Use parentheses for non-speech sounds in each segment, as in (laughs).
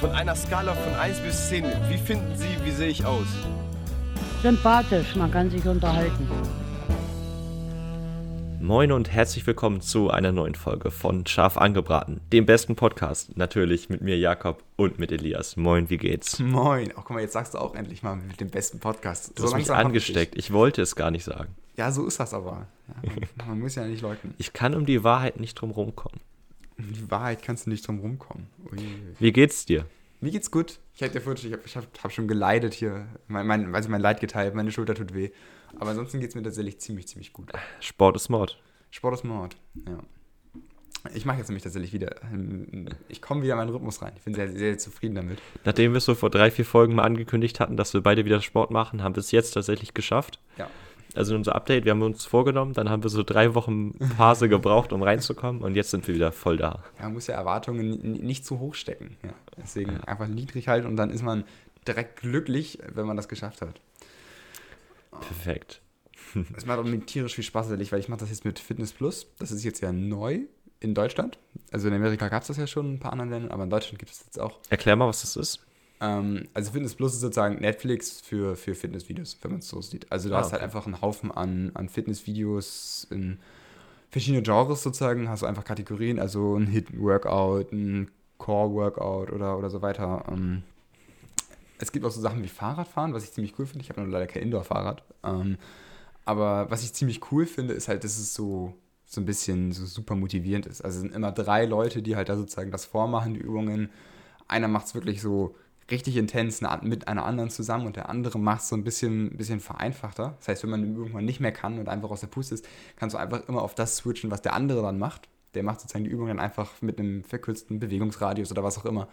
Von einer Skala von 1 bis 10, wie finden Sie, wie sehe ich aus? Sympathisch, man kann sich unterhalten. Moin und herzlich willkommen zu einer neuen Folge von Scharf angebraten, dem besten Podcast. Natürlich mit mir Jakob und mit Elias. Moin, wie geht's? Moin. Ach, guck mal, jetzt sagst du auch endlich mal mit dem besten Podcast. Du so hast mich angesteckt. Ich wollte es gar nicht sagen. Ja, so ist das aber. Ja, man, (laughs) man, muss ja nicht leugnen. Ich kann um die Wahrheit nicht drum rumkommen. Die Wahrheit kannst du nicht drum rumkommen. Ui. Wie geht's dir? Mir geht's gut. Ich hätte dir ich habe hab, hab schon geleidet hier. Mein, mein, also mein Leid geteilt, meine Schulter tut weh. Aber ansonsten geht es mir tatsächlich ziemlich, ziemlich gut. Sport ist Mord. Sport ist Mord, ja. Ich mache jetzt nämlich tatsächlich wieder. Ich komme wieder in meinen Rhythmus rein. Ich bin sehr, sehr zufrieden damit. Nachdem wir es so vor drei, vier Folgen mal angekündigt hatten, dass wir beide wieder Sport machen, haben wir es jetzt tatsächlich geschafft. Ja also unser Update, wir haben uns vorgenommen, dann haben wir so drei Wochen Phase (laughs) gebraucht, um reinzukommen und jetzt sind wir wieder voll da. Ja, man muss ja Erwartungen nicht zu hoch stecken. Ja. Deswegen ja. einfach niedrig halten und dann ist man direkt glücklich, wenn man das geschafft hat. Perfekt. Es macht auch tierisch viel Spaß, weil ich mache das jetzt mit Fitness Plus. Das ist jetzt ja neu in Deutschland. Also in Amerika gab es das ja schon in ein paar anderen Ländern, aber in Deutschland gibt es jetzt auch. Erklär mal, was das ist. Ähm, also Fitness Plus ist sozusagen Netflix für, für Fitnessvideos, wenn man es so sieht. Also du ah, hast halt okay. halt einfach einen Haufen an, an Fitnessvideos in verschiedene Genres sozusagen, hast du einfach Kategorien, also ein Hit-Workout, ein Core-Workout oder, oder so weiter. Ähm, es gibt auch so Sachen wie Fahrradfahren, was ich ziemlich cool finde. Ich habe nur leider kein Indoor-Fahrrad. Ähm, aber was ich ziemlich cool finde, ist halt, dass es so, so ein bisschen so super motivierend ist. Also es sind immer drei Leute, die halt da sozusagen das vormachen, die Übungen. Einer macht es wirklich so richtig intens mit einer anderen zusammen und der andere macht es so ein bisschen, bisschen vereinfachter. Das heißt, wenn man irgendwann nicht mehr kann und einfach aus der Puste ist, kannst du einfach immer auf das switchen, was der andere dann macht. Der macht sozusagen die Übung dann einfach mit einem verkürzten Bewegungsradius oder was auch immer.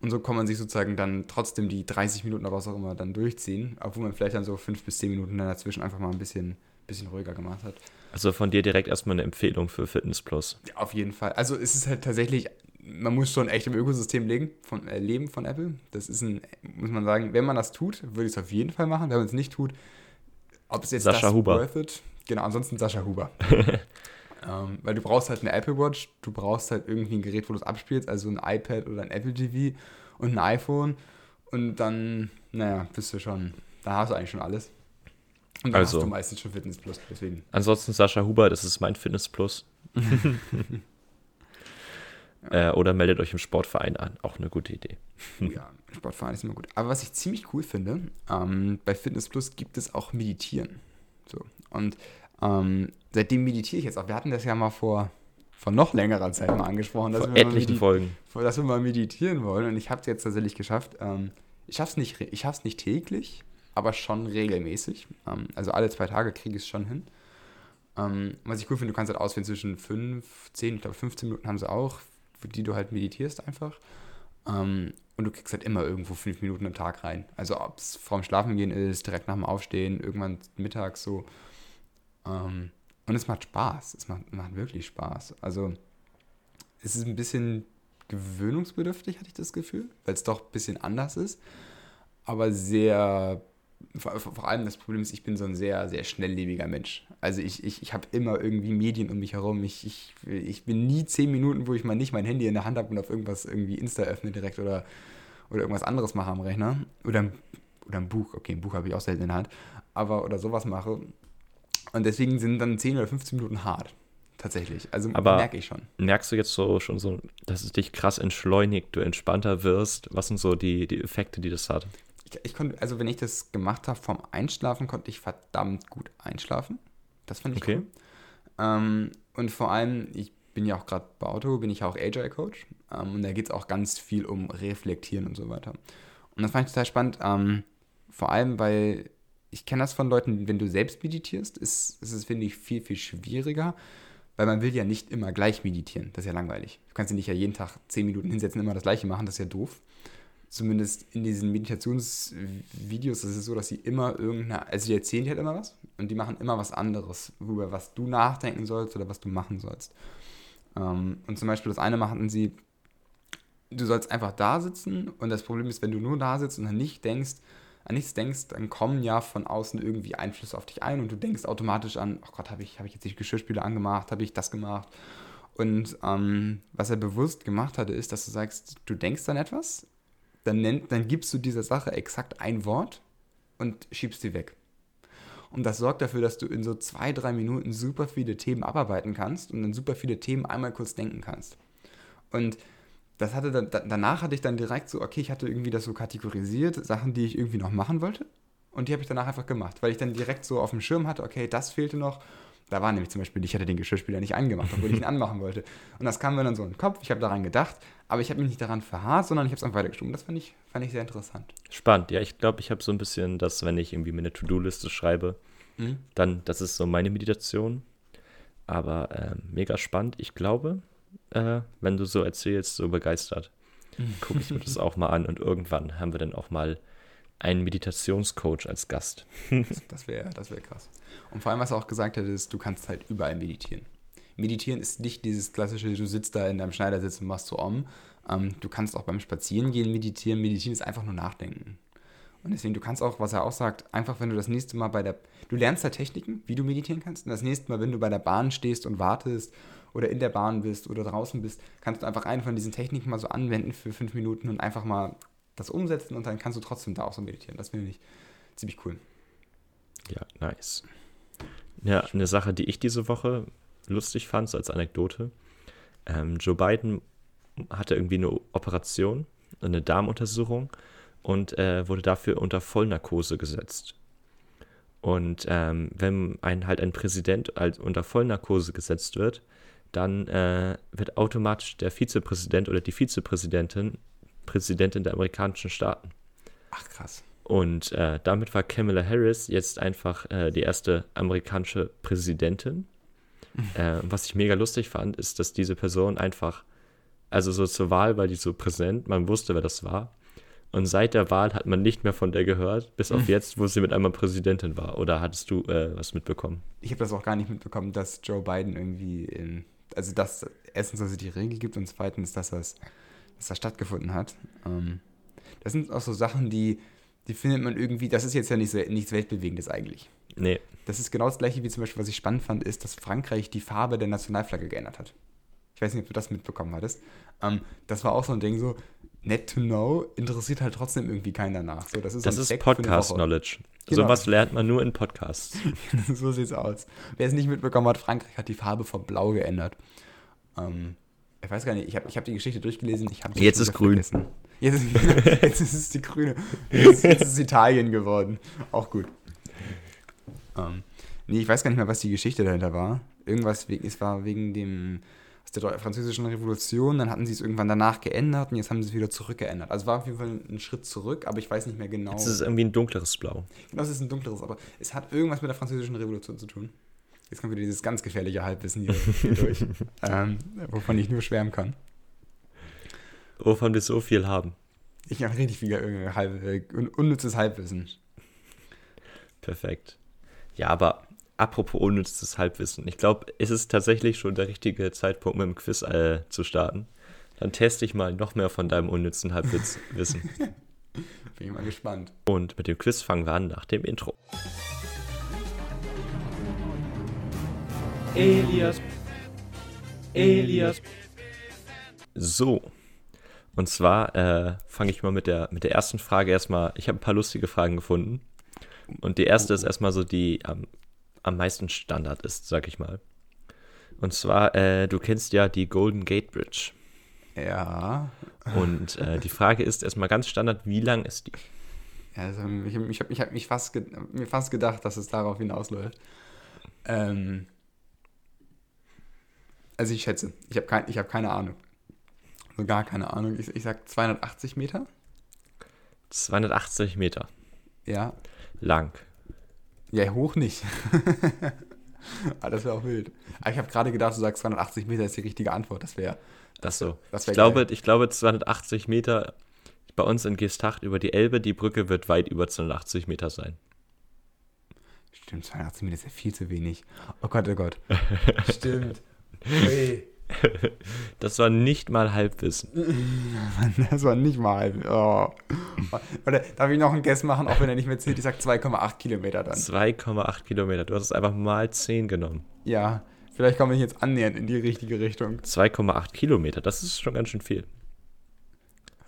Und so kann man sich sozusagen dann trotzdem die 30 Minuten oder was auch immer dann durchziehen, obwohl man vielleicht dann so 5 bis 10 Minuten dann dazwischen einfach mal ein bisschen, bisschen ruhiger gemacht hat. Also von dir direkt erstmal eine Empfehlung für Fitness Plus. Ja, auf jeden Fall. Also es ist halt tatsächlich man muss schon echt im Ökosystem leben von, äh, leben von Apple. Das ist ein, muss man sagen, wenn man das tut, würde ich es auf jeden Fall machen. Wenn man es nicht tut, ob es jetzt Sascha das Huber. worth it, genau, ansonsten Sascha Huber. (laughs) ähm, weil du brauchst halt eine Apple Watch, du brauchst halt irgendwie ein Gerät, wo du es abspielst, also ein iPad oder ein Apple TV und ein iPhone und dann, naja, bist du schon, da hast du eigentlich schon alles. Und dann also, hast du meistens schon Fitness Plus, deswegen. Ansonsten Sascha Huber, das ist mein Fitness Plus. (laughs) Äh, oder meldet euch im Sportverein an. Auch eine gute Idee. ja, (laughs) Sportverein ist immer gut. Aber was ich ziemlich cool finde, ähm, bei Fitness Plus gibt es auch Meditieren. So. Und ähm, seitdem meditiere ich jetzt auch. Wir hatten das ja mal vor, vor noch längerer Zeit mal angesprochen. Dass vor wir etlichen Folgen. Dass wir mal meditieren wollen. Und ich habe es jetzt tatsächlich geschafft. Ähm, ich schaffe es nicht, nicht täglich, aber schon regelmäßig. Ähm, also alle zwei Tage kriege ich es schon hin. Ähm, was ich cool finde, du kannst halt auswählen zwischen 5, 10, ich glaube 15 Minuten haben sie auch, für die du halt meditierst einfach. Ähm, und du kriegst halt immer irgendwo fünf Minuten am Tag rein. Also ob es vorm Schlafengehen ist, direkt nach dem Aufstehen, irgendwann mittags so. Ähm, und es macht Spaß. Es macht, macht wirklich Spaß. Also es ist ein bisschen gewöhnungsbedürftig, hatte ich das Gefühl, weil es doch ein bisschen anders ist. Aber sehr vor, vor, allem das Problem ist, ich bin so ein sehr, sehr schnelllebiger Mensch. Also ich, ich, ich habe immer irgendwie Medien um mich herum. Ich, ich, ich bin nie zehn Minuten, wo ich mal nicht mein Handy in der Hand habe und auf irgendwas irgendwie Insta öffne direkt oder, oder irgendwas anderes mache am Rechner. Oder, oder ein Buch. Okay, ein Buch habe ich auch selten in der Hand. Aber oder sowas mache. Und deswegen sind dann 10 oder 15 Minuten hart. Tatsächlich. Also Aber merke ich schon. Merkst du jetzt so schon so, dass es dich krass entschleunigt, du entspannter wirst? Was sind so die, die Effekte, die das hat? Ich, ich konnte, also wenn ich das gemacht habe vom Einschlafen, konnte ich verdammt gut einschlafen. Das fand ich okay. cool. Ähm, und vor allem, ich bin ja auch gerade bei Auto, bin ich auch Agile Coach. Ähm, und da geht es auch ganz viel um Reflektieren und so weiter. Und das fand ich total spannend. Ähm, vor allem, weil ich kenne das von Leuten, wenn du selbst meditierst, ist, ist es, finde ich, viel, viel schwieriger, weil man will ja nicht immer gleich meditieren. Das ist ja langweilig. Du kannst ja nicht ja jeden Tag zehn Minuten hinsetzen und immer das Gleiche machen, das ist ja doof zumindest in diesen Meditationsvideos ist es so, dass sie immer irgendeine, also die erzählen dir halt immer was und die machen immer was anderes, über was du nachdenken sollst oder was du machen sollst. Ähm, und zum Beispiel das eine machen sie, du sollst einfach da sitzen und das Problem ist, wenn du nur da sitzt und dann nicht denkst, an nichts denkst, dann kommen ja von außen irgendwie Einflüsse auf dich ein und du denkst automatisch an, oh Gott, habe ich, hab ich jetzt die Geschirrspüler angemacht, habe ich das gemacht und ähm, was er bewusst gemacht hatte, ist, dass du sagst, du denkst an etwas dann, nennt, dann gibst du dieser Sache exakt ein Wort und schiebst sie weg. Und das sorgt dafür, dass du in so zwei, drei Minuten super viele Themen abarbeiten kannst und dann super viele Themen einmal kurz denken kannst. Und das hatte dann, danach hatte ich dann direkt so, okay, ich hatte irgendwie das so kategorisiert, Sachen, die ich irgendwie noch machen wollte. Und die habe ich danach einfach gemacht, weil ich dann direkt so auf dem Schirm hatte, okay, das fehlte noch. Da war nämlich zum Beispiel, ich hatte den Geschirrspüler nicht angemacht, obwohl ich ihn (laughs) anmachen wollte. Und das kam mir dann so in den Kopf, ich habe daran gedacht, aber ich habe mich nicht daran verharrt, sondern ich habe es einfach weitergeschoben. Das fand ich, fand ich sehr interessant. Spannend, ja, ich glaube, ich habe so ein bisschen das, wenn ich irgendwie mir eine To-Do-Liste schreibe, mhm. dann, das ist so meine Meditation. Aber äh, mega spannend. Ich glaube, äh, wenn du so erzählst, so begeistert, gucke ich mir das auch mal an und irgendwann haben wir dann auch mal einen Meditationscoach als Gast. das wäre das wär krass. Und vor allem, was er auch gesagt hat, ist, du kannst halt überall meditieren. Meditieren ist nicht dieses klassische, du sitzt da in deinem Schneidersitz und machst so om. Ähm, du kannst auch beim Spazierengehen meditieren. Meditieren ist einfach nur nachdenken. Und deswegen, du kannst auch, was er auch sagt, einfach wenn du das nächste Mal bei der, du lernst da Techniken, wie du meditieren kannst. Und das nächste Mal, wenn du bei der Bahn stehst und wartest oder in der Bahn bist oder draußen bist, kannst du einfach eine von diesen Techniken mal so anwenden für fünf Minuten und einfach mal das umsetzen und dann kannst du trotzdem da auch so meditieren. Das finde ich ziemlich cool. Ja, nice. Ja, eine Sache, die ich diese Woche lustig fand, so als Anekdote. Ähm, Joe Biden hatte irgendwie eine Operation, eine Darmuntersuchung und äh, wurde dafür unter Vollnarkose gesetzt. Und ähm, wenn ein halt ein Präsident halt unter Vollnarkose gesetzt wird, dann äh, wird automatisch der Vizepräsident oder die Vizepräsidentin Präsidentin der amerikanischen Staaten. Ach krass. Und äh, damit war Kamala Harris jetzt einfach äh, die erste amerikanische Präsidentin. äh, was ich mega lustig fand, ist, dass diese Person einfach, also so zur Wahl war die so präsent, man wusste, wer das war. Und seit der Wahl hat man nicht mehr von der gehört, bis auf jetzt, wo sie mit einmal Präsidentin war. Oder hattest du äh, was mitbekommen? Ich habe das auch gar nicht mitbekommen, dass Joe Biden irgendwie in, also dass erstens, dass es die Regel gibt und zweitens, dass das was da stattgefunden hat. Ähm, das sind auch so Sachen, die, die findet man irgendwie, das ist jetzt ja nicht so, nichts Weltbewegendes eigentlich. Nee. Das ist genau das gleiche wie zum Beispiel, was ich spannend fand, ist, dass Frankreich die Farbe der Nationalflagge geändert hat. Ich weiß nicht, ob du das mitbekommen hattest. Ähm, das war auch so ein Ding, so net to know, interessiert halt trotzdem irgendwie keiner nach. So, das ist, das so ist Podcast-Knowledge. Genau. Sowas lernt man nur in Podcasts. (laughs) so sieht's aus. Wer es nicht mitbekommen hat, Frankreich hat die Farbe von Blau geändert. Ähm, ich weiß gar nicht, ich habe ich hab die Geschichte durchgelesen. Ich jetzt ist grün. Jetzt ist, jetzt ist es die grüne. Jetzt, jetzt, ist es Italien geworden. Auch gut. Ähm, nee, ich weiß gar nicht mehr, was die Geschichte dahinter war. Irgendwas, es war wegen dem, aus der französischen Revolution, dann hatten sie es irgendwann danach geändert und jetzt haben sie es wieder zurückgeändert. Also war auf jeden Fall ein Schritt zurück, aber ich weiß nicht mehr genau. Jetzt ist es irgendwie ein dunkleres Blau. Genau, es ist ein dunkleres, aber es hat irgendwas mit der französischen Revolution zu tun. Jetzt kommt wieder dieses ganz gefährliche Halbwissen hier, hier (laughs) durch, ähm, wovon ich nur schwärmen kann. Wovon wir so viel haben. Ich habe richtig viel halb, äh, unnützes Halbwissen. Perfekt. Ja, aber apropos unnützes Halbwissen. Ich glaube, es ist tatsächlich schon der richtige Zeitpunkt, mit dem Quiz äh, zu starten. Dann teste ich mal noch mehr von deinem unnützen Halbwissen. (laughs) Bin ich mal gespannt. Und mit dem Quiz fangen wir an nach dem Intro. Elias. Elias. So. Und zwar äh, fange ich mal mit der, mit der ersten Frage erstmal. Ich habe ein paar lustige Fragen gefunden. Und die erste ist erstmal so, die am, am meisten Standard ist, sag ich mal. Und zwar, äh, du kennst ja die Golden Gate Bridge. Ja. Und äh, die Frage ist erstmal ganz standard, wie lang ist die? Also ich habe ich hab, ich hab mich fast mir fast gedacht, dass es darauf hinausläuft. Ähm, also ich schätze, ich habe kein, hab keine Ahnung. Also gar keine Ahnung. Ich, ich sag 280 Meter. 280 Meter. Ja. Lang. Ja, hoch nicht. (laughs) Ah, das wäre auch wild. Aber ich habe gerade gedacht, du sagst 280 Meter ist die richtige Antwort. Das wäre. Das so. Das wär ich, glaube, ich glaube, 280 Meter bei uns in Geesthacht über die Elbe, die Brücke wird weit über 280 Meter sein. Stimmt, 280 Meter ist ja viel zu wenig. Oh Gott, oh Gott. (laughs) Stimmt. Hey. (laughs) Das war nicht mal Halbwissen. (laughs) Das war nicht mal Halbwissen. Oh. Oder darf ich noch einen Guess machen, auch wenn er nicht mehr zählt? Ich sag 2,8 Kilometer dann. 2,8 Kilometer. Du hast es einfach mal 10 genommen. Ja, vielleicht komme ich jetzt annähernd in die richtige Richtung. 2,8 Kilometer, das ist schon ganz schön viel.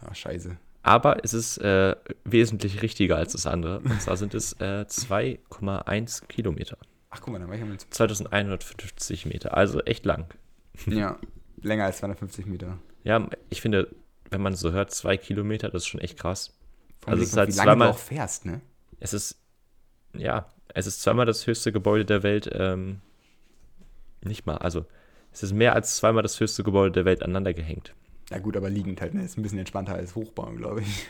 Ach, scheiße. Aber es ist äh, wesentlich richtiger als das andere. Und zwar sind es äh, 2,1 Kilometer. Ach, guck mal, dann war ich am 2150 Meter. Also echt lang. (laughs) Ja, länger als 250 Meter. Ja, ich finde, wenn man so hört, zwei Kilometer, das ist schon echt krass. Allem, Also es ist halt wie lange zweimal- du auch fährst, ne? Es ist, ja, es ist zweimal das höchste Gebäude der Welt, ähm, nicht mal, also es ist mehr als zweimal das höchste Gebäude der Welt aneinander gehängt. Ja gut, aber liegend halt, ne? Ist ein bisschen entspannter als Hochbauen, glaube ich.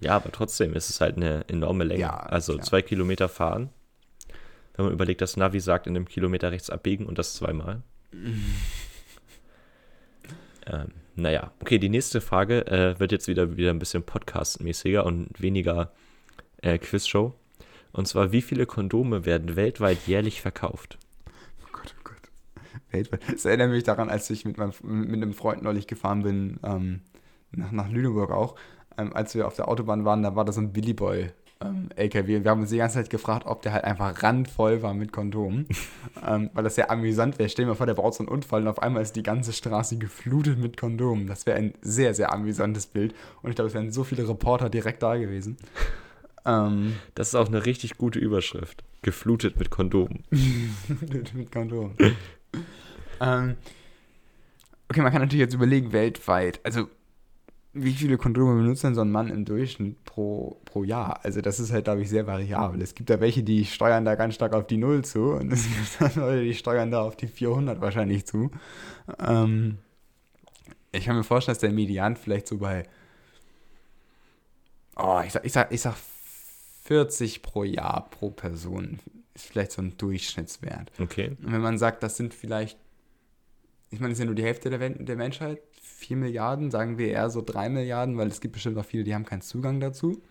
Ja, aber trotzdem ist es halt eine enorme Länge. Ja, also klar. zwei Kilometer fahren. Wenn man überlegt, dass Navi sagt, in einem Kilometer rechts abbiegen und das zweimal. (laughs) ähm, naja, okay, die nächste Frage äh, wird jetzt wieder, wieder ein bisschen Podcast-mäßiger und weniger äh, Quizshow. Und zwar, wie viele Kondome werden weltweit jährlich verkauft? Oh Gott, oh Gott. Weltweit. Das erinnert mich daran, als ich mit, meinem, mit einem Freund neulich gefahren bin, ähm, nach, nach Lüneburg auch. Ähm, als wir auf der Autobahn waren, da war da so ein Billy Boy. Ähm, LKW. Wir haben uns die ganze Zeit gefragt, ob der halt einfach randvoll war mit Kondomen. (laughs) ähm, weil das sehr amüsant wäre. Stell dir mal vor, der baut so einen Unfall und auf einmal ist die ganze Straße geflutet mit Kondomen. Das wäre ein sehr, sehr amüsantes Bild. Und ich glaube, es wären so viele Reporter direkt da gewesen. (laughs) Ähm, Das ist auch eine richtig gute Überschrift. Geflutet mit Kondomen. (laughs) mit, mit Kondom. ähm, okay, man kann natürlich jetzt überlegen, weltweit, also wie viele Kondome benutzt denn so ein Mann im Durchschnitt pro, pro Jahr? Also das ist halt, glaube ich, sehr variabel. Es gibt da welche, die steuern da ganz stark auf die Null zu und es gibt (laughs) dann Leute, die steuern da auf die 400 wahrscheinlich zu. Ähm, ich kann mir vorstellen, dass der Median vielleicht so bei, oh, ich sag, ich sag, ich sag 40 pro Jahr pro Person ist vielleicht so ein Durchschnittswert. Okay. Und wenn man sagt, das sind vielleicht, ich meine, das ist ja nur die Hälfte der, der Menschheit, 4 Milliarden, sagen wir eher so 3 Milliarden, weil es gibt bestimmt auch viele, die haben keinen Zugang dazu.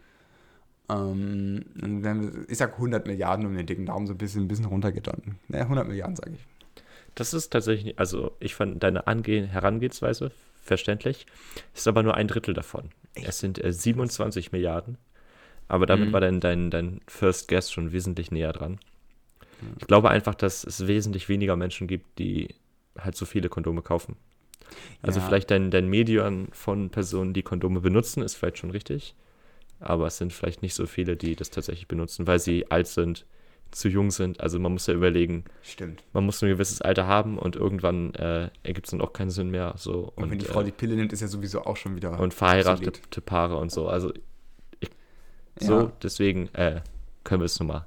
Ähm, wir, ich sag 100 Milliarden um den dicken Daumen so ein bisschen, ein bisschen runtergeht dann. Ne, 100 Milliarden sage ich. Das ist tatsächlich, also ich fand deine Ange Herangehensweise verständlich, ist aber nur ein Drittel davon. Es sind äh, 27 Milliarden, aber damit Mhm. war dein, dein, dein First Guess schon wesentlich näher dran. Ich glaube einfach, dass es wesentlich weniger Menschen gibt, die halt so viele Kondome kaufen. Also Ja. vielleicht dein, dein Median von Personen, die Kondome benutzen, ist vielleicht schon richtig, aber es sind vielleicht nicht so viele, die das tatsächlich benutzen, weil sie alt sind, zu jung sind. Also man muss ja überlegen, Stimmt. man muss ein gewisses Alter haben und irgendwann äh, ergibt es dann auch keinen Sinn mehr. So, Und, wenn die äh, Frau die Pille nimmt, ist ja sowieso auch schon wieder. und verheiratete. Paare und so. Also ich, so, Ja. deswegen äh, können wir es nochmal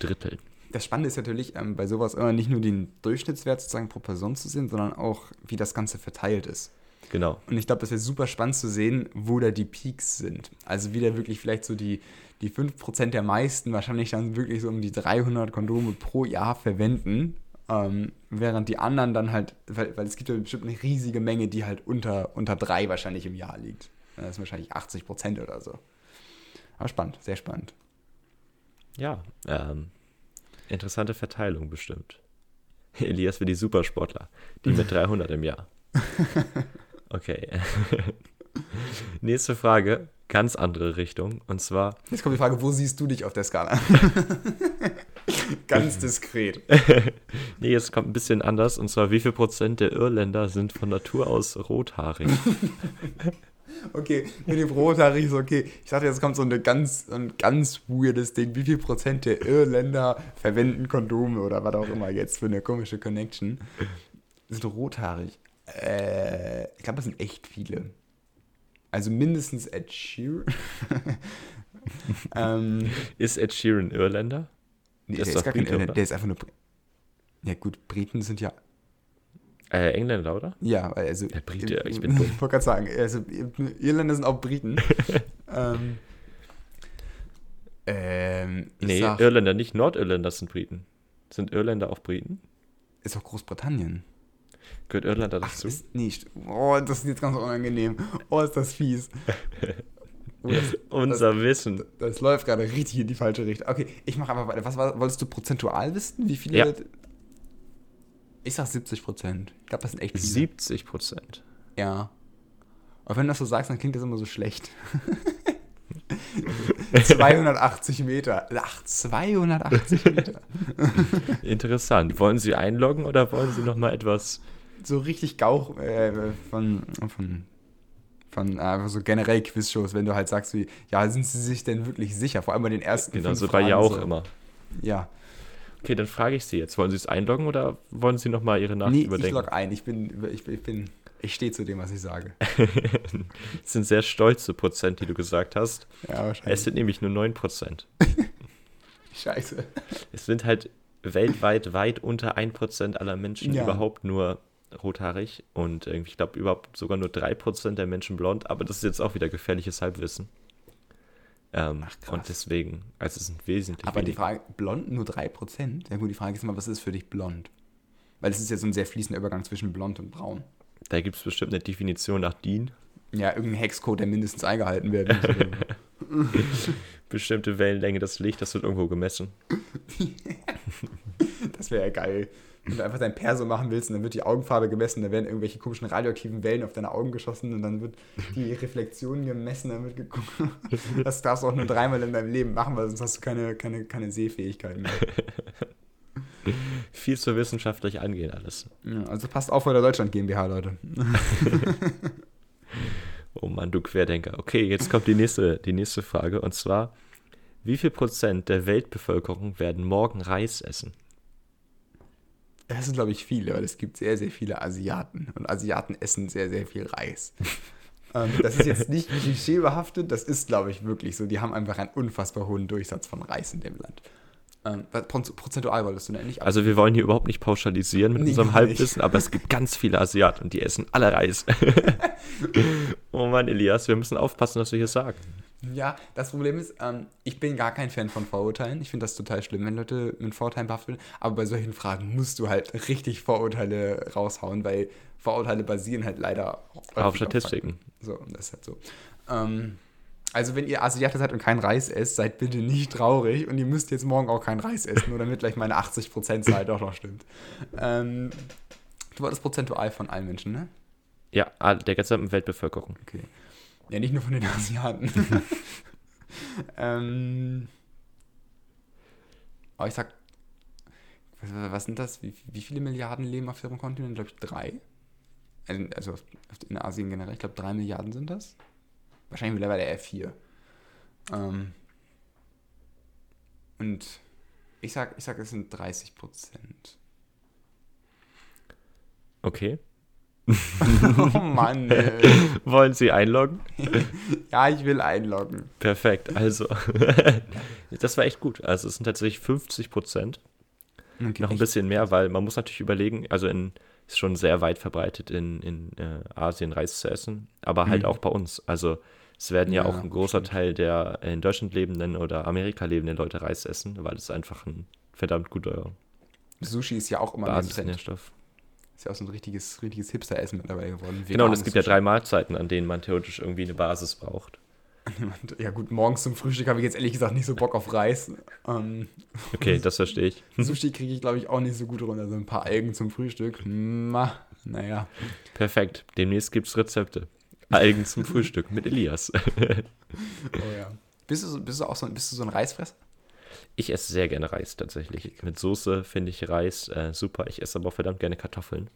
dritteln. Das Spannende ist natürlich ähm, bei sowas immer nicht nur den Durchschnittswert sozusagen pro Person zu sehen, sondern auch, wie das Ganze verteilt ist. Genau. Und ich glaube, das wäre super spannend zu sehen, wo da die Peaks sind. Also wieder wirklich vielleicht so die, die 5% der meisten wahrscheinlich dann wirklich so um die 300 Kondome pro Jahr verwenden. Ähm, während die anderen dann halt, weil, weil es gibt ja bestimmt eine riesige Menge, die halt unter, unter drei wahrscheinlich im Jahr liegt. Das ist wahrscheinlich 80% oder so. Aber spannend, sehr spannend. Ja, ähm, interessante Verteilung bestimmt. (laughs) Elias für die Supersportler, die mit 300 im Jahr. (laughs) Okay. (laughs) Nächste Frage, ganz andere Richtung. Und zwar, Jetzt kommt die Frage, wo siehst du dich auf der Skala? Ganz diskret. nee, jetzt kommt ein bisschen anders. Und zwar, wie viel Prozent der Irländer sind von Natur aus rothaarig? Okay, mit dem Rothaarig ist okay. Ich dachte, jetzt kommt so eine ganz, ein ganz weirdes Ding. Wie viel Prozent der Irländer verwenden Kondome oder was auch immer jetzt für eine komische Connection? Sind rothaarig. Äh, ich glaube, das sind echt viele. Also mindestens Ed Sheeran. (laughs) ähm, Ist Ed Sheeran Irländer? nee, Der der, ist ist gar kein Brite, Irländer, oder? der ist einfach nur. Ja, gut, Briten sind ja. Äh, Engländer, oder? Ja, also. Der Brite, ich bin dumm. Ich (laughs) wollte gerade sagen, also Irländer sind auch Briten. (laughs) ähm, ähm, Nee, sag, Irländer, nicht Nordirländer sind Briten. Sind Irländer auch Briten? ist auch Großbritannien. Gehört Ach, dazu? ist nicht. Oh, das ist jetzt ganz unangenehm. Oh, ist das fies. (laughs) Oh, das, Unser Wissen. das läuft gerade richtig in die falsche Richtung. Okay, ich mache aber weiter. Was war, wolltest du prozentual wissen? Wie viele? Ja. Ich sag 70 Prozent. Ich glaube, das sind echt viele. 70 Prozent. Ja. Aber wenn du das so sagst, dann klingt das immer so schlecht. (laughs) 280 Meter. Ach, 280 Meter. Interessant. Wollen Sie einloggen oder wollen Sie noch mal etwas? So richtig Gauch äh, von, von Von äh, einfach so generell Quizshows, wenn du halt sagst, wie, ja, sind sie sich denn wirklich sicher? Vor allem bei den ersten Genau, so war ja auch so. immer. Ja. Okay, dann frage ich Sie jetzt. Wollen Sie es einloggen oder wollen Sie nochmal Ihre Nachricht Nee, ich überdenken? log ein. Ich bin, ich, ich bin, ich stehe zu dem, was ich sage. (laughs) Das sind sehr stolze Prozent, die du gesagt hast. Ja, Es wahrscheinlich. sind nämlich nur 9 Prozent. (laughs) Scheiße. Es sind halt weltweit weit unter 1% aller Menschen Ja. überhaupt nur rothaarig und ich glaube überhaupt sogar nur 3% der Menschen blond, aber das ist jetzt auch wieder gefährliches Halbwissen. Ähm, Ach, krass. und deswegen, also es sind wesentlich Aber die weniger. Frage, blond nur 3%? Ja gut, die Frage ist immer, was ist für dich blond? Weil es ist ja so ein sehr fließender Übergang zwischen blond und braun. Da gibt es bestimmt eine Definition nach DIN. Ja, irgendein Hexcode, der mindestens eingehalten werden muss. (laughs) Bestimmte Wellenlänge des Lichts, das wird irgendwo gemessen. (laughs) das wäre ja geil. Wenn du einfach dein Perso machen willst und dann wird die Augenfarbe gemessen, da werden irgendwelche komischen radioaktiven Wellen auf deine Augen geschossen und dann wird die (laughs) Reflexion gemessen, dann wird geguckt. Das darfst du auch nur dreimal in deinem Leben machen, weil sonst hast du keine, keine, keine Sehfähigkeit mehr. (laughs) Viel zu wissenschaftlich angehen alles. Ja, also passt auf bei der Deutschland GmbH, Leute. (laughs) Oh Mann, du Querdenker. Okay, jetzt kommt die nächste, die nächste Frage und zwar, wie viel Prozent der Weltbevölkerung werden morgen Reis essen? Das sind, glaube ich, viele, weil es gibt sehr, sehr viele Asiaten. Und Asiaten essen sehr, sehr viel Reis. (laughs) ähm, das ist jetzt nicht klischeebehaftet, das ist, glaube ich, wirklich so. Die haben einfach einen unfassbar hohen Durchsatz von Reis in dem Land. Ähm, prozentual wolltest du denn nicht? Also wir wollen hier überhaupt nicht pauschalisieren mit Nee, unserem. Halbwissen, aber es gibt ganz viele Asiaten und die essen alle Reis. (laughs) oh Mann, Elias, wir müssen aufpassen, was wir hier sagen. Ja, das Problem ist, ähm, ich bin gar kein Fan von Vorurteilen. Ich finde das total schlimm, wenn Leute mit Vorurteilen behaftet werden. Aber bei solchen Fragen musst du halt richtig Vorurteile raushauen, weil Vorurteile basieren halt leider Auf Statistiken. So, das ist halt so. Ähm, also, wenn ihr Asiate seid und kein Reis esst, seid bitte nicht traurig und ihr müsst jetzt morgen auch kein Reis essen, nur damit gleich meine 80%-Zahl doch noch stimmt. Ähm, du wolltest prozentual von allen Menschen, ne? Ja, der gesamten Weltbevölkerung. Okay. Ja, nicht nur von den (laughs) Asiaten. (laughs) ähm, aber ich sag, was, was sind das? Wie, wie viele Milliarden leben auf ihrem Kontinent? Glaube ich drei. Also, also in Asien generell. Ich glaube, drei Milliarden sind das. Wahrscheinlich mittlerweile eher vier. Ähm, und ich sag, ich sag, es sind 30 Prozent. Okay. (laughs) oh Mann. Ey. (laughs) Wollen Sie einloggen? (laughs) Ja, ich will einloggen. Perfekt, also. das war echt gut. Also es sind tatsächlich 50 Prozent. Okay, Noch ein echt? bisschen mehr, weil man muss natürlich überlegen, also in, ist schon sehr weit verbreitet in, in äh, Asien Reis zu essen, aber halt Mhm. auch bei uns. Also es werden ja, Ja, auch ein großer. Teil der in Deutschland lebenden oder Amerika lebenden Leute Reis essen, weil es einfach ein verdammt guter Sushi ist ja auch immer Trend. Basisnährstoff. Ist ja auch so ein richtiges, richtiges Hipster-Essen mittlerweile geworden. Genau, und es gibt ja drei Mahlzeiten, an denen man theoretisch irgendwie eine Basis braucht. Ja gut, morgens zum Frühstück habe ich jetzt ehrlich gesagt nicht so Bock auf Reis. Ähm, Okay, das verstehe ich. (laughs) Sushi kriege ich, glaube ich, auch nicht so gut runter. So ein paar Algen zum Frühstück. Ma, naja. Perfekt. Demnächst gibt es Rezepte. Algen zum Frühstück mit Elias. (laughs) Oh ja. Bist du, bist du auch so, bist du so ein Reisfresser? Ich esse sehr gerne Reis tatsächlich. Mit Soße finde ich Reis äh, super. Ich esse aber auch verdammt gerne Kartoffeln.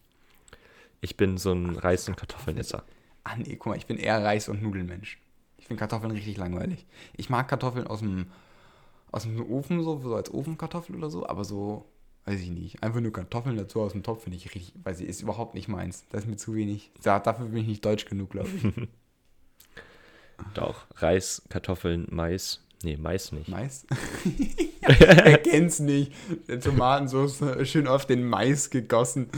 Ich bin so ein Reis- und Kartoffelnesser. Ah nee, guck mal, ich bin eher Reis- und Nudelmensch. Ich finde Kartoffeln richtig langweilig. Ich mag Kartoffeln aus dem, aus dem Ofen, so, so als Ofenkartoffel oder so, aber so, weiß ich nicht. Einfach nur Kartoffeln dazu aus dem Topf finde ich richtig, weiß ich, ist überhaupt nicht meins. Das ist mir zu wenig. Da, dafür bin ich nicht deutsch genug, glaube ich. (laughs) Doch, Reis, Kartoffeln, Mais. Nee, Mais nicht. Mais? (laughs) Er kennt's nicht. Der Tomatensauce schön auf den Mais gegossen.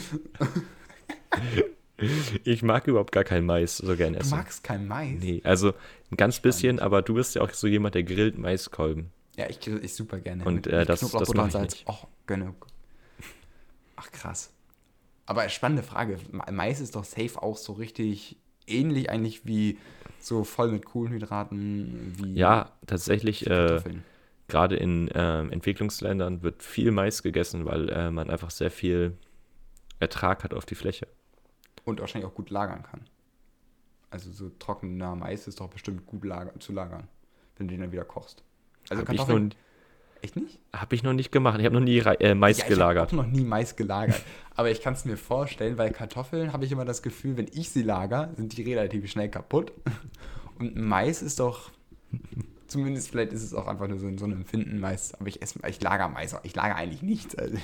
Ich mag überhaupt gar kein Mais so gern Du essen. magst kein Mais? Nee, also ein ganz bisschen, aber du bist ja auch so jemand, der grillt Maiskolben. Ja, ich grill ich super gerne. Und, äh, das- das Knoblauchbutter mach und ich Salz. nicht. Oh, genug. Ach, krass. Aber spannende Frage. Ma- Mais ist doch safe auch so richtig ähnlich eigentlich wie so voll mit Kohlenhydraten wie Ja, tatsächlich, äh, gerade in ähm, Entwicklungsländern wird viel Mais gegessen, weil äh, man einfach sehr viel Ertrag hat auf die Fläche. Und wahrscheinlich auch gut lagern kann. Also so trockener Mais ist doch bestimmt gut lager zu lagern, wenn du den dann wieder kochst. Also Hab ich Kartoffeln, nun- Echt nicht? Habe ich noch nicht gemacht. Ich habe noch nie äh, Mais Ja, ich gelagert. habe auch noch nie Mais gelagert. Aber ich kann es mir vorstellen, weil Kartoffeln habe ich immer das Gefühl, wenn ich sie lager, sind die relativ schnell kaputt. Und Mais ist doch, zumindest vielleicht ist es auch einfach nur so, so ein Empfinden, Mais. Aber ich esse, ich lager Mais, auch. ich lager eigentlich nichts. Also,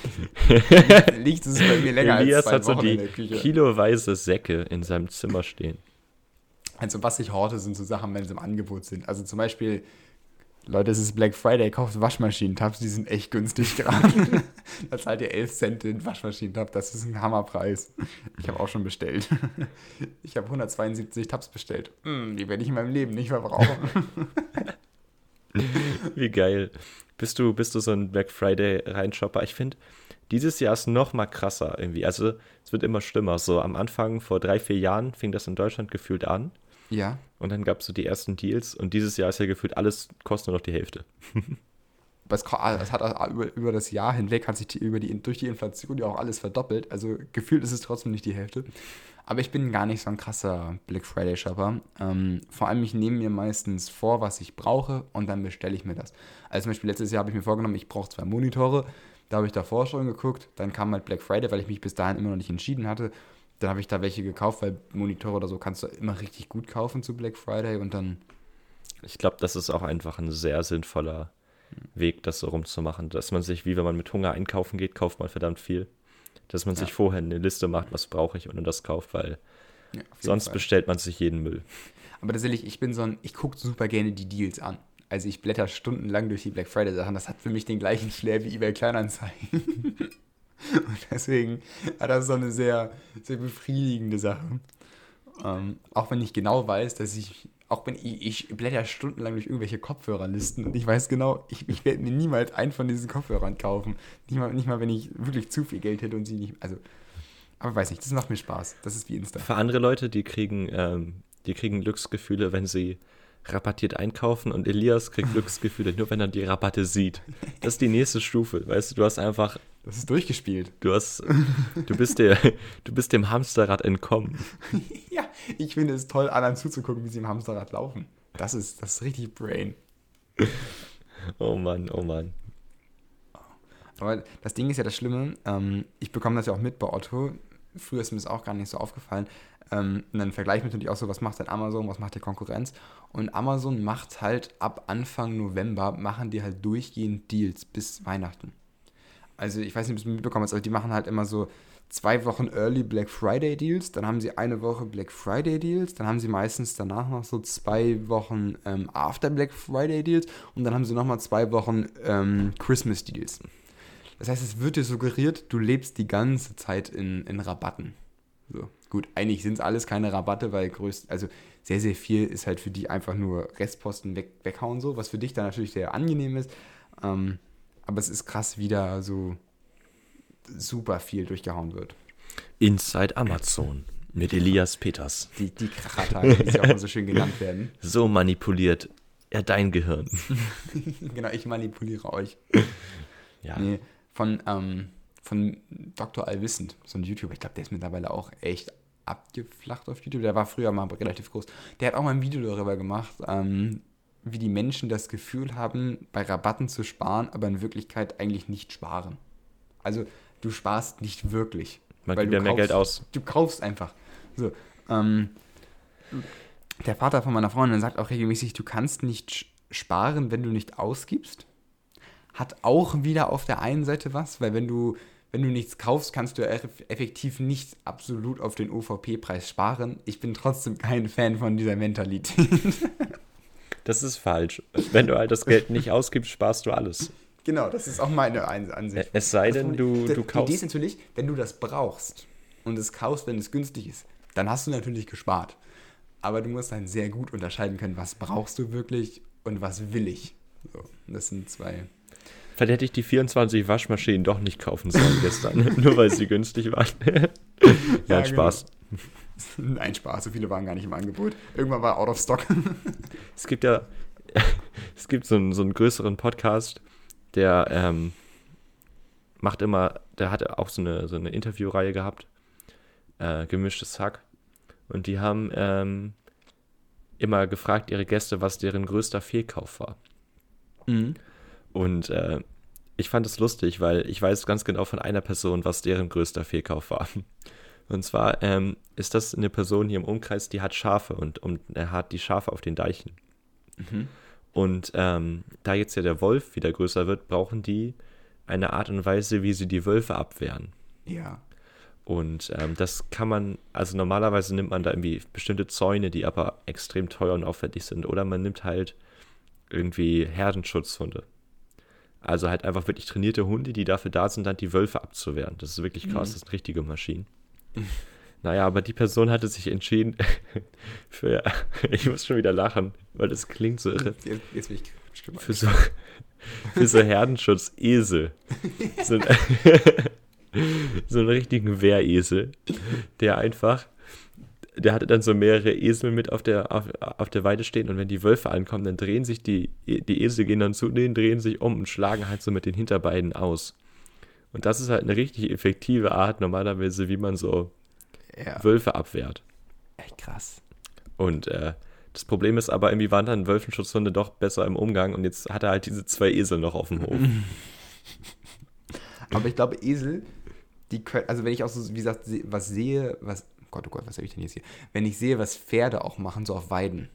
(laughs) nichts ist bei mir länger Elias als zwei hat so Wochen in die der Küche. kiloweise Säcke in seinem Zimmer stehen. Also was ich horte, sind so Sachen, wenn sie im Angebot sind. Also zum Beispiel, Leute, es ist Black Friday, kauft Waschmaschinentabs, die sind echt günstig gerade. (laughs) da zahlt ihr 11 Cent den Waschmaschinentab, das ist ein Hammerpreis. Ich habe auch schon bestellt. (laughs) Ich habe 172 Tabs bestellt. Hm, die werde ich in meinem Leben nicht mehr brauchen. (laughs) Wie geil. Bist du, bist du so ein Black Friday Reinshopper? Ich finde, dieses Jahr ist noch mal krasser irgendwie. Also es wird immer schlimmer. So am Anfang, vor drei, vier Jahren, fing das in Deutschland gefühlt an. Ja, Und dann gab es so die ersten Deals. Und dieses Jahr ist ja gefühlt alles kostet nur noch die Hälfte. (laughs) aber es, hat über, über das Jahr hinweg hat sich die, über die, durch die Inflation ja auch alles verdoppelt. Also gefühlt ist es trotzdem nicht die Hälfte. Aber ich bin gar nicht so ein krasser Black Friday Shopper. Ähm, vor allem, ich nehme mir meistens vor, was ich brauche und dann bestelle ich mir das. Also zum Beispiel letztes Jahr habe ich mir vorgenommen, ich brauche zwei Monitore. Da habe ich davor schon geguckt. Dann kam halt Black Friday, weil ich mich bis dahin immer noch nicht entschieden hatte. Dann habe ich da welche gekauft, weil Monitore oder so kannst du immer richtig gut kaufen zu Black Friday und dann Ich glaube, das ist auch einfach ein sehr sinnvoller Weg, das so rumzumachen. Dass man sich, wie wenn man mit Hunger einkaufen geht, kauft man verdammt viel. Dass man sich Ja. vorher eine Liste macht, was brauche ich und dann das kauft, weil ja, sonst Fall. bestellt man sich jeden Müll. Aber tatsächlich, ich bin so ein, ich gucke super gerne die Deals an. Also ich blätter stundenlang durch die Black Friday Sachen. Das hat für mich den gleichen Flair wie eBay Kleinanzeigen. (laughs) (laughs) Und deswegen hat das so eine sehr, sehr befriedigende Sache. Ähm, auch wenn ich genau weiß, dass ich, auch wenn ich, ich blätter stundenlang durch irgendwelche Kopfhörerlisten und ich weiß genau, ich, ich werde mir niemals einen von diesen Kopfhörern kaufen. Nicht mal, nicht mal, wenn ich wirklich zu viel Geld hätte und sie nicht, also, aber weiß nicht, das macht mir Spaß. Das ist wie Insta. Für andere Leute, die kriegen, ähm, die kriegen Glücksgefühle, wenn sie rabattiert einkaufen und Elias kriegt Glücksgefühle nur, wenn er die Rabatte sieht. Das ist die nächste Stufe, weißt du, du hast einfach, Das ist durchgespielt. du hast, du bist der, du bist dem Hamsterrad entkommen. (laughs) Ja, ich finde es toll, anderen zuzugucken, wie sie im Hamsterrad laufen. Das ist, das ist richtig Brain. Oh Mann, oh Mann. Aber das Ding ist ja das Schlimme, ähm, ich bekomme das ja auch mit bei Otto. Früher ist mir das auch gar nicht so aufgefallen. Ähm, und dann vergleiche ich natürlich auch so, was macht denn Amazon, was macht die Konkurrenz. Und Amazon macht halt ab Anfang November, machen die halt durchgehend Deals bis Weihnachten. Also ich weiß nicht, ob du es mitbekommen hast, aber die machen halt immer so zwei Wochen Early Black Friday Deals, dann haben sie eine Woche Black Friday Deals, dann haben sie meistens danach noch so zwei Wochen ähm, After Black Friday Deals und dann haben sie nochmal zwei Wochen ähm, Christmas Deals. Das heißt, es wird dir suggeriert, du lebst die ganze Zeit in, in Rabatten. So. Gut, eigentlich sind es alles keine Rabatte, weil größt, also sehr, sehr viel ist halt für die einfach nur Restposten weg, weghauen, so, was für dich dann natürlich sehr angenehm ist. Ähm, aber es ist krass, wie da so super viel durchgehauen wird. Inside Amazon mit Elias Peters. Die, die Krachertage, wie sie auch mal so schön genannt werden. So manipuliert er dein Gehirn. (laughs) genau, ich manipuliere euch. Ja. Nee, von, ähm, von Dr. Allwissend, so ein YouTuber, ich glaube, der ist mittlerweile auch echt abgeflacht auf YouTube. Der war früher mal relativ groß. Der hat auch mal ein Video darüber gemacht, ähm, wie die Menschen das Gefühl haben, bei Rabatten zu sparen, aber in Wirklichkeit eigentlich nicht sparen. Also du sparst nicht wirklich. Man weil gibt du ja mehr kaufst- Geld aus. Du kaufst einfach. So, ähm, der Vater von meiner Freundin sagt auch regelmäßig, du kannst nicht sparen, wenn du nicht ausgibst. Hat auch wieder auf der einen Seite was, weil wenn du, wenn du nichts kaufst, kannst du eff- effektiv nicht absolut auf den OVP-Preis sparen. Ich bin trotzdem kein Fan von dieser Mentalität. (laughs) Das ist falsch. Wenn du halt das Geld nicht ausgibst, sparst du alles. genau, das ist auch meine Ein- Ansicht. Es sei denn, Das du, du Die Idee kaufst. ist natürlich, wenn du das brauchst und es kaufst, wenn es günstig ist, dann hast du natürlich gespart. Aber du musst dann sehr gut unterscheiden können, was brauchst du wirklich und was will ich. So, das sind zwei. Vielleicht hätte ich die 24 Waschmaschinen doch nicht kaufen sollen gestern, (laughs) nur weil sie günstig waren. (laughs) ja, Ja, Spaß. (laughs) Nein, Spaß, so viele waren gar nicht im Angebot. Irgendwann war out of stock. Es gibt ja, es gibt so einen, so einen größeren Podcast, der ähm, macht immer, der hat auch so eine, so eine Interviewreihe gehabt, äh, gemischtes Hack. Und die haben ähm, immer gefragt, ihre Gäste, was deren größter Fehlkauf war. Mhm. Und äh, ich fand es lustig, weil ich weiß ganz genau von einer Person, was deren größter Fehlkauf war. (laughs) Und zwar ähm, ist das eine Person hier im Umkreis, die hat Schafe und, und er hat die Schafe auf den Deichen. Mhm. Und ähm, da jetzt ja der Wolf wieder größer wird, brauchen die eine Art und Weise, wie sie die Wölfe abwehren. Ja. Und ähm, das kann man, also normalerweise nimmt man da irgendwie bestimmte Zäune, die aber extrem teuer und aufwendig sind. Oder man nimmt halt irgendwie Herdenschutzhunde. Also halt einfach wirklich trainierte Hunde, die dafür da sind, dann die Wölfe abzuwehren. Das ist wirklich krass, Mhm. das sind richtige Maschinen. Naja, aber die Person hatte sich entschieden (laughs) für, (laughs) ich muss schon wieder lachen, weil das klingt so irre, Jetzt, jetzt bin ich für so, (laughs) für so Herdenschutz-Esel. So, so einen richtigen Wehresel, der einfach, der hatte dann so mehrere Esel mit auf der, auf, auf der Weide stehen und wenn die Wölfe ankommen, dann drehen sich die, die Esel gehen dann zu denen, drehen sich um und schlagen halt so mit den Hinterbeinen aus. Und das ist halt eine richtig effektive Art normalerweise, wie man so ja. Wölfe abwehrt. Echt krass. Und äh, das Problem ist aber, irgendwie waren dann Wölfenschutzhunde doch besser im Umgang und jetzt hat er halt diese zwei Esel noch auf dem Hof. (laughs) Aber ich glaube, Esel, die können, also wenn ich auch so, wie gesagt, was sehe, was, Gott, oh Gott, was habe ich denn jetzt hier? Wenn ich sehe, was Pferde auch machen, so auf Weiden,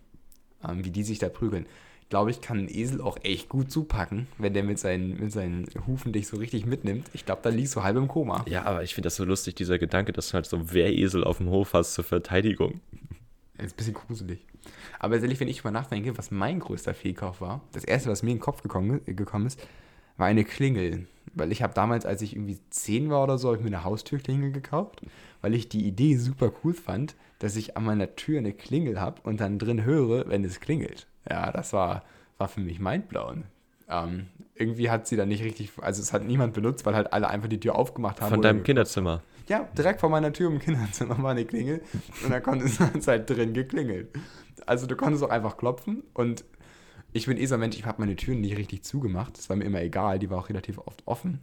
ähm, wie die sich da prügeln, glaube ich, kann ein Esel auch echt gut zupacken, wenn der mit seinen, mit seinen Hufen dich so richtig mitnimmt. Ich glaube, da liegst du halb im Koma. Ja, aber ich finde das so lustig, dieser Gedanke, dass du halt so einen Wehresel auf dem Hof hast zur Verteidigung. Das ist ein bisschen gruselig. Aber tatsächlich, wenn ich mal nachdenke, was mein größter Fehlkauf war, das erste, was mir in den Kopf gekommen, gekommen ist, war eine Klingel. Weil ich habe damals, als ich irgendwie 10 war oder so, habe ich mir eine Haustürklingel gekauft, weil ich die Idee super cool fand, dass ich an meiner Tür eine Klingel habe und dann drin höre, wenn es klingelt. Ja, das war, war für mich mindblown. Ähm, irgendwie hat sie dann nicht richtig, also es hat niemand benutzt, weil halt alle einfach die Tür aufgemacht haben. Von deinem Kinderzimmer. ja, direkt vor meiner Tür im Kinderzimmer war eine Klingel und da konnte es (laughs) halt drin geklingelt. Also du konntest auch einfach klopfen und ich bin eh so ein Mensch, ich habe meine Türen nicht richtig zugemacht. Das war mir immer egal, die war auch relativ oft offen.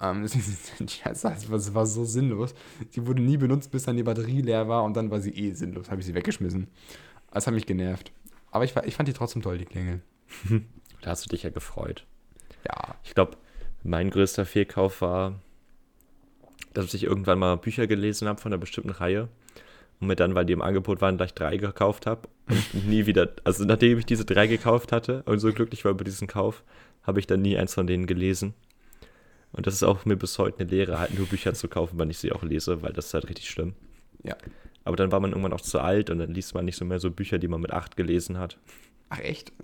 Ähm, (laughs) das war, war so sinnlos. Sie wurde nie benutzt, bis dann die Batterie leer war und dann war sie eh sinnlos. Habe ich sie weggeschmissen. Das hat mich genervt. Aber ich, war- ich fand die trotzdem toll, die Klingel. (laughs) Da hast du dich ja gefreut. Ja. Ich glaube, mein größter Fehlkauf war, dass ich irgendwann mal Bücher gelesen habe von einer bestimmten Reihe und mir dann, weil die im Angebot waren, gleich drei gekauft habe und nie wieder, also nachdem ich diese drei gekauft hatte und so glücklich war über diesen Kauf, habe ich dann nie eins von denen gelesen. Und das ist auch mir bis heute eine Lehre, halt nur Bücher zu kaufen, wenn ich sie auch lese, weil das ist halt richtig schlimm. Ja. Aber dann war man irgendwann auch zu alt und dann liest man nicht so mehr so Bücher, die man mit acht gelesen hat. Ach echt? (laughs)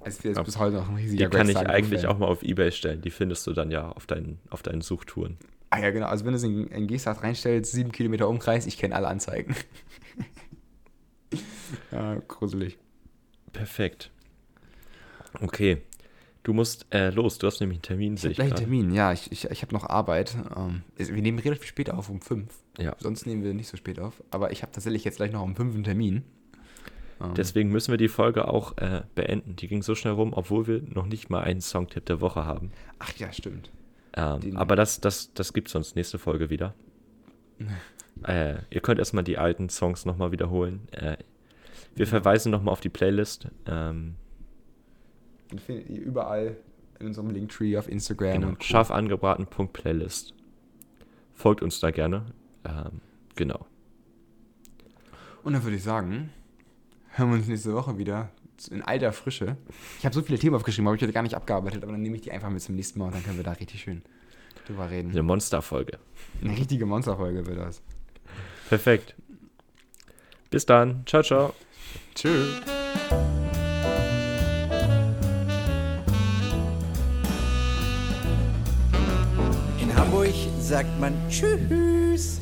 also Ja. jetzt bis heute noch ein riesiger Die kann ich eigentlich auch mal auf Ebay stellen. Die findest du dann ja auf deinen, auf deinen Suchtouren. Ah ja, genau. Also wenn du es in, in Gestart reinstellst, sieben Kilometer Umkreis, ich kenne alle Anzeigen. (laughs) ja, gruselig. Perfekt. Okay. Du musst äh, los, du hast nämlich einen Termin, Ich sehe habe ich gleich einen. Termin, ja. Ich, ich, ich habe noch Arbeit. Ähm, wir nehmen relativ spät auf, um fünf. Ja. Sonst nehmen wir nicht so spät auf. Aber ich habe tatsächlich jetzt gleich noch um fünf einen Termin. Ähm, Deswegen müssen wir die Folge auch äh, beenden. Die ging so schnell rum, obwohl wir noch nicht mal einen Songtipp der Woche haben. ach ja, stimmt. Ähm, aber das, das, das gibt es uns nächste Folge wieder. (laughs) äh, ihr könnt erstmal die alten Songs nochmal wiederholen. Äh, wir verweisen nochmal auf die Playlist. Ähm, Den findet ihr überall in unserem Linktree auf Instagram. genau, und scharf angebraten.playlist. Folgt uns da gerne. Ähm, genau. Und dann würde ich sagen, hören wir uns nächste Woche wieder in alter Frische. Ich habe so viele Themen aufgeschrieben, habe ich heute gar nicht abgearbeitet, aber dann nehme ich die einfach mit zum nächsten Mal und dann können wir da richtig schön drüber reden. Eine Monsterfolge. Eine richtige Monsterfolge wird das. Perfekt. Bis dann. Ciao, ciao. Tschüss. In Hamburg sagt man Tschüss.